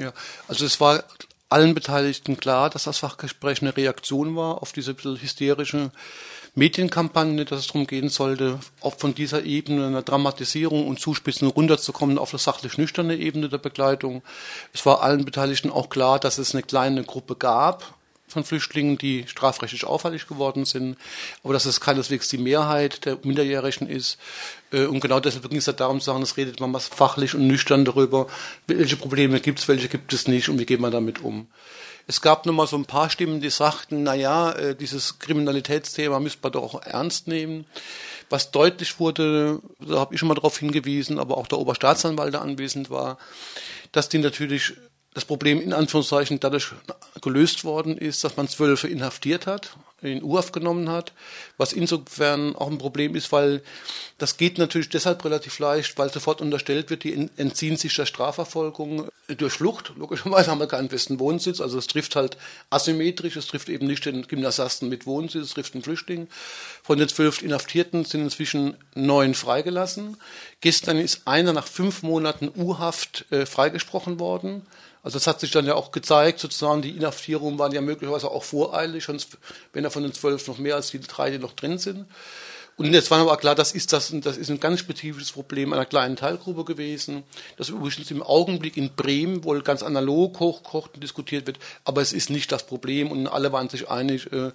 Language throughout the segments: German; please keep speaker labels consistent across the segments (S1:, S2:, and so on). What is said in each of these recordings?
S1: Ja, also es war allen Beteiligten klar, dass das Fachgespräch eine Reaktion war auf diese hysterische Medienkampagne, dass es darum gehen sollte, auch von dieser Ebene einer Dramatisierung und Zuspitzen runterzukommen auf eine sachlich nüchterne Ebene der Begleitung. Es war allen Beteiligten auch klar, dass es eine kleine Gruppe gab, von Flüchtlingen, die strafrechtlich auffällig geworden sind, aber dass es keineswegs die Mehrheit der Minderjährigen ist. Äh, und genau deshalb ging es ja darum zu sagen, es redet man was fachlich und nüchtern darüber, welche Probleme gibt es, welche gibt es nicht und wie geht man damit um. Es gab nun mal so ein paar Stimmen, die sagten, na ja, äh, dieses Kriminalitätsthema müsste man doch auch ernst nehmen. Was deutlich wurde, da habe ich schon mal darauf hingewiesen, aber auch der Oberstaatsanwalt, der anwesend war, dass die natürlich das Problem in Anführungszeichen dadurch gelöst worden ist, dass man Zwölfe inhaftiert hat, in Urhaft genommen hat, was insofern auch ein Problem ist, weil das geht natürlich deshalb relativ leicht, weil sofort unterstellt wird, die entziehen sich der Strafverfolgung durch Flucht. Logischerweise haben wir keinen festen Wohnsitz, also es trifft halt asymmetrisch, es trifft eben nicht den Gymnasiasten mit Wohnsitz, es trifft den Flüchtling. Von den zwölf Inhaftierten sind inzwischen neun freigelassen. Gestern ist einer nach fünf Monaten U-Haft äh, freigesprochen worden. Also das hat sich dann ja auch gezeigt, sozusagen die Inhaftierungen waren ja möglicherweise auch voreilig, wenn er von den zwölf noch mehr als die drei, die noch drin sind. Und jetzt war aber klar, das ist, das, das ist ein ganz spezifisches Problem einer kleinen Teilgruppe gewesen, das übrigens im Augenblick in Bremen wohl ganz analog hochkocht und diskutiert wird, aber es ist nicht das Problem und alle waren sich einig, äh,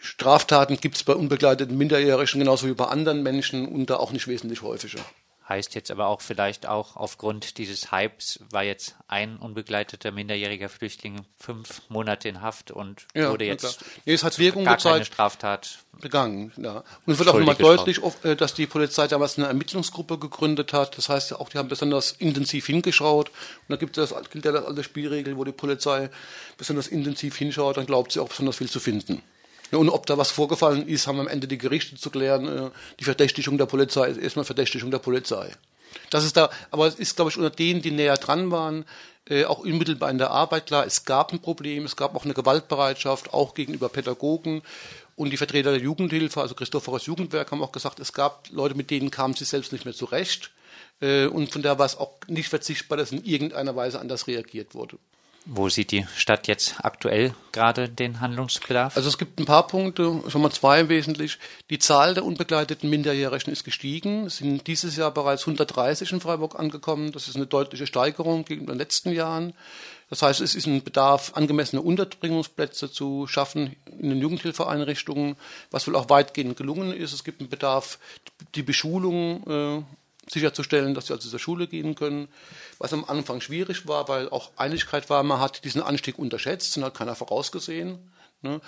S1: Straftaten gibt es bei unbegleiteten Minderjährigen genauso wie bei anderen Menschen und da auch nicht wesentlich häufiger.
S2: Heißt jetzt aber auch vielleicht auch aufgrund dieses Hypes war jetzt ein unbegleiteter minderjähriger Flüchtling fünf Monate in Haft und ja, wurde jetzt
S1: nee, es hat Wirkung
S2: gar
S1: gezeigt,
S2: keine Straftat
S1: begangen. Ja. Und es wird auch nochmal deutlich, äh, dass die Polizei damals eine Ermittlungsgruppe gegründet hat. Das heißt auch, die haben besonders intensiv hingeschaut. Und da gibt es, gilt ja das alte Spielregel, wo die Polizei besonders intensiv hinschaut, dann glaubt sie auch besonders viel zu finden. Und ob da was vorgefallen ist, haben am Ende die Gerichte zu klären. Äh, die Verdächtigung der Polizei ist erstmal Verdächtigung der Polizei. Das ist da, aber es ist, glaube ich, unter denen, die näher dran waren, äh, auch unmittelbar in der Arbeit klar, es gab ein Problem, es gab auch eine Gewaltbereitschaft, auch gegenüber Pädagogen. Und die Vertreter der Jugendhilfe, also Christophorus Jugendwerk, haben auch gesagt, es gab Leute, mit denen kamen sie selbst nicht mehr zurecht. Äh, und von daher war es auch nicht verzichtbar, dass in irgendeiner Weise anders reagiert wurde.
S2: Wo sieht die Stadt jetzt aktuell gerade den Handlungsbedarf?
S1: Also es gibt ein paar Punkte, schon mal zwei wesentlich. Die Zahl der unbegleiteten Minderjährigen ist gestiegen. Es sind dieses Jahr bereits 130 in Freiburg angekommen. Das ist eine deutliche Steigerung gegenüber den letzten Jahren. Das heißt, es ist ein Bedarf, angemessene Unterbringungsplätze zu schaffen in den Jugendhilfeeinrichtungen, was wohl auch weitgehend gelungen ist. Es gibt einen Bedarf, die Beschulung äh, sicherzustellen, dass sie also zur Schule gehen können. Was am Anfang schwierig war, weil auch Einigkeit war, man hat diesen Anstieg unterschätzt und hat keiner vorausgesehen. Ne?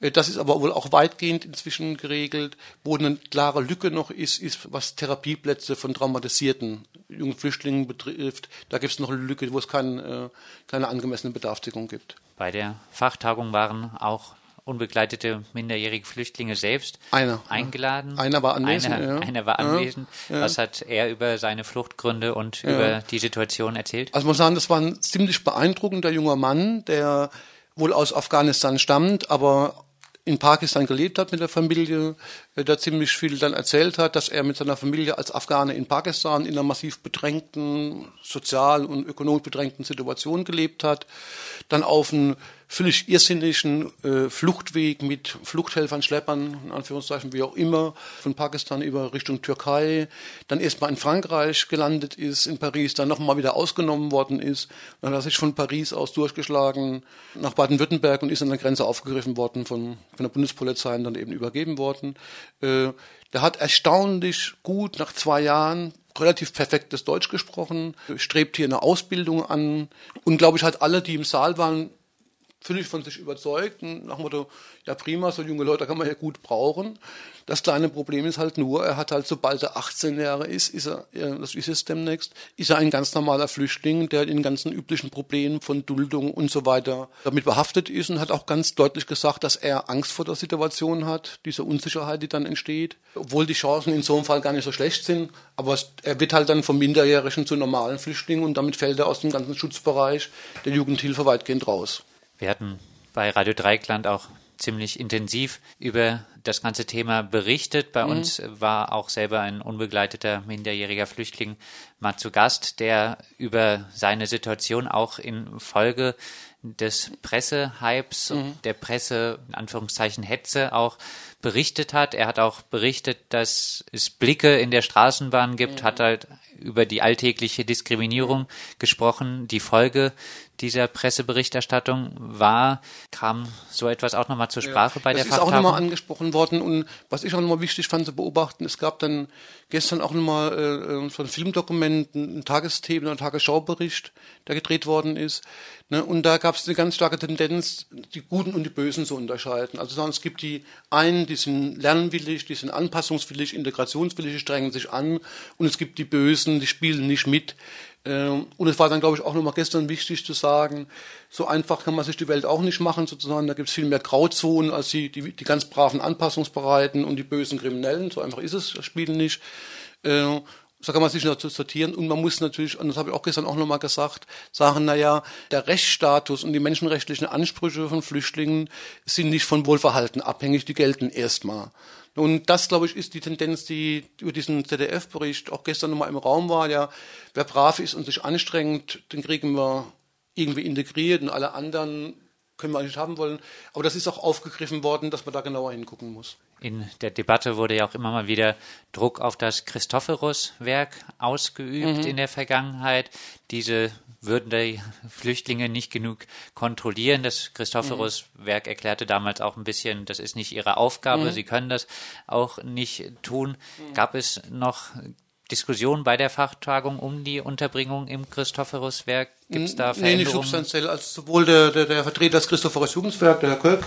S1: Äh, das ist aber wohl auch weitgehend inzwischen geregelt. Wo eine klare Lücke noch ist, ist, was Therapieplätze von traumatisierten jungen Flüchtlingen betrifft. Da gibt es noch eine Lücke, wo es kein, äh, keine angemessene Bedarfsdeckung gibt.
S2: Bei der Fachtagung waren auch unbegleitete minderjährige Flüchtlinge selbst
S1: einer,
S2: eingeladen.
S1: Einer war anwesend.
S2: Einer, ja. einer war anwesend. Ja, Was hat er über seine Fluchtgründe und über die Situation erzählt?
S1: Also muss sagen, das war ein ziemlich beeindruckender junger Mann, der wohl aus Afghanistan stammt, aber in Pakistan gelebt hat mit der Familie, äh, der ziemlich viel dann erzählt hat, dass er mit seiner Familie als Afghane in Pakistan in einer massiv bedrängten, sozial und ökonomisch bedrängten Situation gelebt hat, dann auf einen völlig irrsinnigen äh, Fluchtweg mit Fluchthelfern, Schleppern, in Anführungszeichen, wie auch immer, von Pakistan über Richtung Türkei, dann erstmal in Frankreich gelandet ist, in Paris, dann nochmal wieder ausgenommen worden ist, dann hat er sich von Paris aus durchgeschlagen nach Baden-Württemberg und ist an der Grenze aufgegriffen worden von, von der Bundespolizei und dann eben übergeben worden. Äh, der hat erstaunlich gut nach zwei Jahren relativ perfektes Deutsch gesprochen, strebt hier eine Ausbildung an. Und glaube ich hat alle, die im Saal waren, völlig von sich überzeugt und nach dem Motto, ja prima, so junge Leute kann man ja gut brauchen. Das kleine Problem ist halt nur, er hat halt, sobald er 18 Jahre ist, ist er, das ist es demnächst, ist er ein ganz normaler Flüchtling, der in ganzen üblichen Problemen von Duldung und so weiter damit behaftet ist und hat auch ganz deutlich gesagt, dass er Angst vor der Situation hat, diese Unsicherheit, die dann entsteht, obwohl die Chancen in so einem Fall gar nicht so schlecht sind, aber er wird halt dann vom Minderjährigen zu normalen Flüchtlingen und damit fällt er aus dem ganzen Schutzbereich der Jugendhilfe weitgehend raus.
S2: Wir hatten bei Radio Dreikland auch ziemlich intensiv über das ganze Thema berichtet. Bei mhm. uns war auch selber ein unbegleiteter minderjähriger Flüchtling mal zu Gast, der über seine Situation auch in Folge des Pressehypes, mhm. der Presse, in Anführungszeichen Hetze auch berichtet hat. Er hat auch berichtet, dass es Blicke in der Straßenbahn gibt, mhm. hat halt über die alltägliche Diskriminierung gesprochen. Die Folge dieser Presseberichterstattung war, kam so etwas auch nochmal zur Sprache ja, bei der
S1: Das ist auch nochmal angesprochen worden und was ich auch nochmal wichtig fand zu beobachten, es gab dann gestern auch nochmal äh, so ein Filmdokument, ein Tagesthemen, ein Tagesschaubericht, der gedreht worden ist. Ne? Und da gab es eine ganz starke Tendenz, die Guten und die Bösen zu unterscheiden. Also es gibt die einen, die sind lernwillig, die sind anpassungswillig, integrationswillig, die strengen sich an und es gibt die Bösen, die spielen nicht mit. Ähm, und es war dann, glaube ich, auch nochmal gestern wichtig zu sagen, so einfach kann man sich die Welt auch nicht machen, sozusagen. Da gibt es viel mehr Grauzonen als die, die, die ganz braven Anpassungsbereiten und die bösen Kriminellen. So einfach ist es, das Spiel nicht. So kann man sich noch sortieren. Und man muss natürlich, und das habe ich auch gestern auch nochmal gesagt, sagen, naja, der Rechtsstatus und die menschenrechtlichen Ansprüche von Flüchtlingen sind nicht von Wohlverhalten abhängig, die gelten erstmal. Und das, glaube ich, ist die Tendenz, die über diesen ZDF-Bericht auch gestern nochmal im Raum war. Ja, wer brav ist und sich anstrengt, den kriegen wir irgendwie integriert und alle anderen können wir eigentlich haben wollen. Aber das ist auch aufgegriffen worden, dass man da genauer hingucken muss.
S2: In der Debatte wurde ja auch immer mal wieder Druck auf das Christophorus-Werk ausgeübt mhm. in der Vergangenheit. Diese würden die Flüchtlinge nicht genug kontrollieren. Das Christophorus-Werk erklärte damals auch ein bisschen, das ist nicht ihre Aufgabe, mhm. sie können das auch nicht tun. Mhm. Gab es noch Diskussion bei der Fachtagung um die Unterbringung im Christophorus-Werk? Gibt es da Veränderungen? Nee,
S1: nicht substanziell. Also sowohl der, der, der Vertreter des Christophorus-Jugendwerk, der Herr Köck,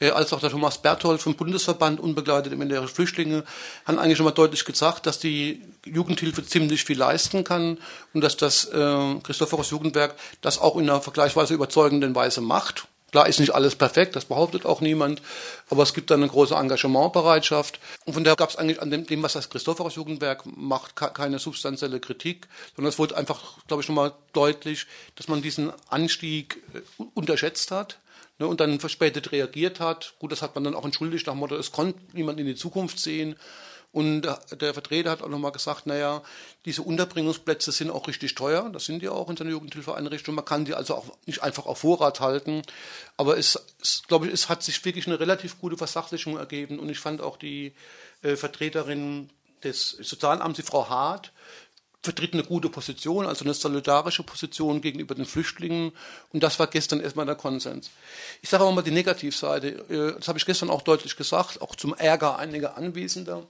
S1: äh, als auch der Thomas Berthold vom Bundesverband Unbegleitete minderer Flüchtlinge haben eigentlich schon mal deutlich gesagt, dass die Jugendhilfe ziemlich viel leisten kann und dass das äh, Christophorus-Jugendwerk das auch in einer vergleichsweise überzeugenden Weise macht. Klar ist nicht alles perfekt, das behauptet auch niemand, aber es gibt da eine große Engagementbereitschaft. Und von daher gab es eigentlich an dem, dem, was das Christophorus Jugendwerk macht, keine substanzielle Kritik, sondern es wurde einfach, glaube ich, nochmal deutlich, dass man diesen Anstieg äh, unterschätzt hat ne, und dann verspätet reagiert hat. Gut, das hat man dann auch entschuldigt nach dem Motto, es konnte niemand in die Zukunft sehen. Und der Vertreter hat auch nochmal gesagt, naja, diese Unterbringungsplätze sind auch richtig teuer. Das sind die auch in seiner Jugendhilfeeinrichtung. Man kann die also auch nicht einfach auf Vorrat halten. Aber es, es glaube ich, es hat sich wirklich eine relativ gute Versachlichung ergeben. Und ich fand auch die äh, Vertreterin des Sozialamts, die Frau Hart, vertritt eine gute Position, also eine solidarische Position gegenüber den Flüchtlingen. Und das war gestern erstmal der Konsens. Ich sage aber mal die Negativseite. Äh, das habe ich gestern auch deutlich gesagt, auch zum Ärger einiger Anwesender.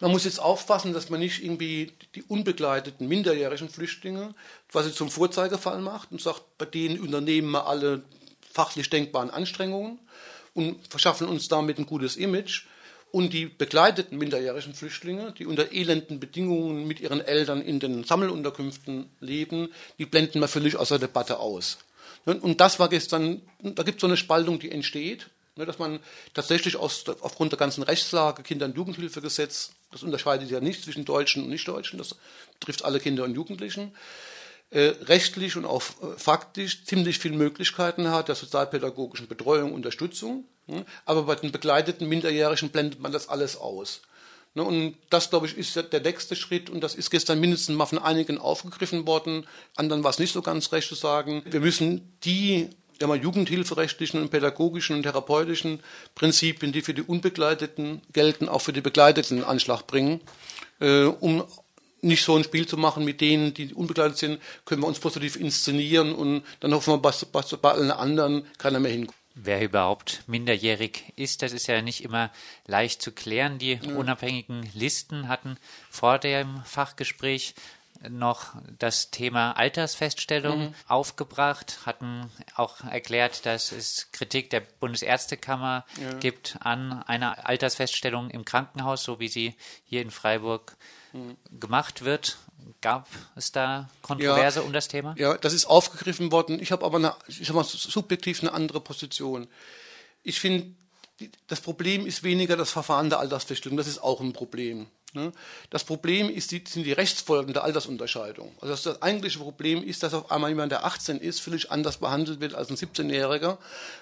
S1: Man muss jetzt aufpassen, dass man nicht irgendwie die unbegleiteten minderjährigen Flüchtlinge quasi zum Vorzeigefall macht und sagt, bei denen unternehmen wir alle fachlich denkbaren Anstrengungen und verschaffen uns damit ein gutes Image. Und die begleiteten minderjährigen Flüchtlinge, die unter elenden Bedingungen mit ihren Eltern in den Sammelunterkünften leben, die blenden wir völlig aus der Debatte aus. Und das war gestern, da gibt es so eine Spaltung, die entsteht. Ne, dass man tatsächlich aus, aufgrund der ganzen Rechtslage, Kinder- und Jugendhilfegesetz, das unterscheidet ja nicht zwischen Deutschen und Nichtdeutschen, das betrifft alle Kinder und Jugendlichen, äh, rechtlich und auch äh, faktisch ziemlich viele Möglichkeiten hat der sozialpädagogischen Betreuung, Unterstützung. Ne, aber bei den begleiteten Minderjährigen blendet man das alles aus. Ne, und das, glaube ich, ist der nächste Schritt und das ist gestern mindestens mal von einigen aufgegriffen worden. Anderen war es nicht so ganz recht zu sagen. Wir müssen die ja mal jugendhilferechtlichen und pädagogischen und therapeutischen Prinzipien, die für die Unbegleiteten gelten, auch für die Begleiteten in Anschlag bringen, äh, um nicht so ein Spiel zu machen mit denen, die unbegleitet sind, können wir uns positiv inszenieren und dann hoffen wir, dass, dass bei allen anderen keiner mehr hinkommt.
S2: Wer überhaupt minderjährig ist, das ist ja nicht immer leicht zu klären. Die ja. unabhängigen Listen hatten vor dem Fachgespräch noch das Thema Altersfeststellung mhm. aufgebracht, hatten auch erklärt, dass es Kritik der Bundesärztekammer ja. gibt an einer Altersfeststellung im Krankenhaus, so wie sie hier in Freiburg mhm. gemacht wird. Gab es da Kontroverse ja, um das Thema?
S1: Ja, das ist aufgegriffen worden. Ich habe aber eine, ich habe subjektiv eine andere Position. Ich finde, das Problem ist weniger das Verfahren der Altersfeststellung. Das ist auch ein Problem. Ne? Das Problem ist die, sind die Rechtsfolgen der Altersunterscheidung. Also das, das, eigentliche Problem ist, dass auf einmal jemand, der 18 ist, völlig anders behandelt wird als ein 17-Jähriger,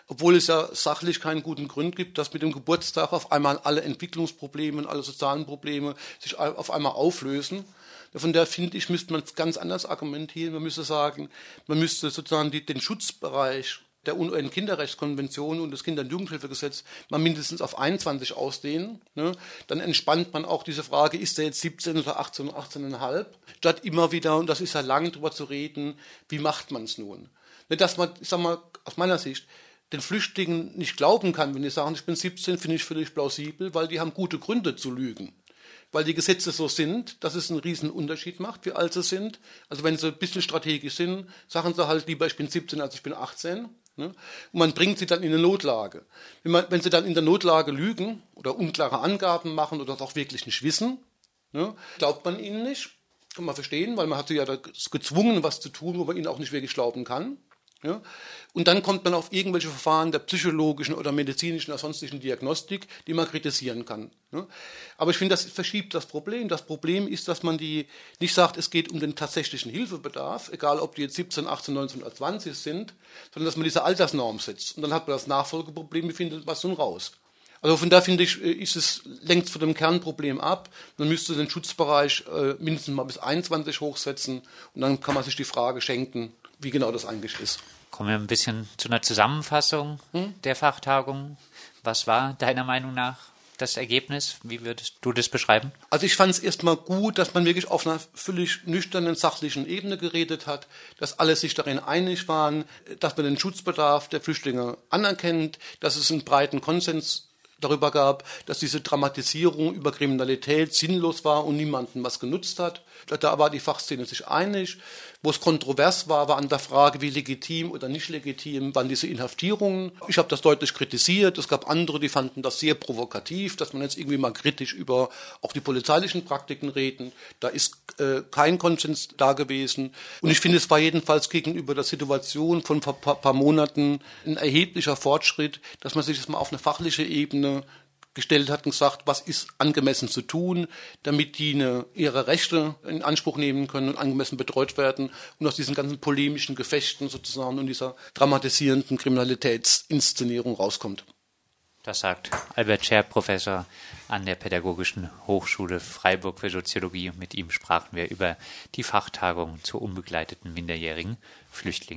S1: obwohl es ja sachlich keinen guten Grund gibt, dass mit dem Geburtstag auf einmal alle Entwicklungsprobleme und alle sozialen Probleme sich auf einmal auflösen. Von der finde ich, müsste man ganz anders argumentieren. Man müsste sagen, man müsste sozusagen die, den Schutzbereich der UN-Kinderrechtskonvention und des Kinder- und Jugendhilfegesetzes mal mindestens auf 21 ausdehnen. Ne? Dann entspannt man auch diese Frage, ist er jetzt 17 oder 18 oder 18,5, statt immer wieder, und das ist ja lang, darüber zu reden, wie macht man es nun? Ne, dass man, ich sag mal, aus meiner Sicht, den Flüchtlingen nicht glauben kann, wenn die sagen, ich bin 17, finde ich völlig plausibel, weil die haben gute Gründe zu lügen. Weil die Gesetze so sind, dass es einen riesen Unterschied macht, wie alt sie sind. Also wenn sie ein bisschen strategisch sind, sagen sie halt lieber, ich bin 17 als ich bin 18. Ne? Und man bringt sie dann in eine Notlage. Wenn, man, wenn, sie dann in der Notlage lügen oder unklare Angaben machen oder das auch wirklich nicht wissen, ne, glaubt man ihnen nicht. Kann man verstehen, weil man hat sie ja gezwungen, was zu tun, wo man ihnen auch nicht wirklich glauben kann. Ja? Und dann kommt man auf irgendwelche Verfahren der psychologischen oder medizinischen oder sonstigen Diagnostik, die man kritisieren kann. Ja? Aber ich finde, das verschiebt das Problem. Das Problem ist, dass man die nicht sagt, es geht um den tatsächlichen Hilfebedarf, egal ob die jetzt 17, 18, 19 oder 20 sind, sondern dass man diese Altersnorm setzt. Und dann hat man das Nachfolgeproblem, wie findet man es nun raus? Also von da finde ich, ist es längst von dem Kernproblem ab. Man müsste den Schutzbereich äh, mindestens mal bis 21 hochsetzen und dann kann man sich die Frage schenken, wie genau das eigentlich ist.
S2: Kommen wir ein bisschen zu einer Zusammenfassung hm? der Fachtagung. Was war deiner Meinung nach das Ergebnis? Wie würdest du das beschreiben?
S1: Also ich fand es erstmal gut, dass man wirklich auf einer völlig nüchternen, sachlichen Ebene geredet hat, dass alle sich darin einig waren, dass man den Schutzbedarf der Flüchtlinge anerkennt, dass es einen breiten Konsens darüber gab, dass diese Dramatisierung über Kriminalität sinnlos war und niemanden was genutzt hat. Da war die Fachszene sich einig. Wo es kontrovers war, war an der Frage, wie legitim oder nicht legitim waren diese Inhaftierungen. Ich habe das deutlich kritisiert. Es gab andere, die fanden das sehr provokativ, dass man jetzt irgendwie mal kritisch über auch die polizeilichen Praktiken reden. Da ist äh, kein Konsens da gewesen. Und ich finde, es war jedenfalls gegenüber der Situation von ein paar, paar Monaten ein erheblicher Fortschritt, dass man sich das mal auf eine fachliche Ebene gestellt hat und gesagt, was ist angemessen zu tun, damit die eine, ihre Rechte in Anspruch nehmen können und angemessen betreut werden und aus diesen ganzen polemischen Gefechten sozusagen und dieser dramatisierenden Kriminalitätsinszenierung rauskommt.
S2: Das sagt Albert Scherb, Professor an der Pädagogischen Hochschule Freiburg für Soziologie. Mit ihm sprachen wir über die Fachtagung zu unbegleiteten minderjährigen Flüchtlingen.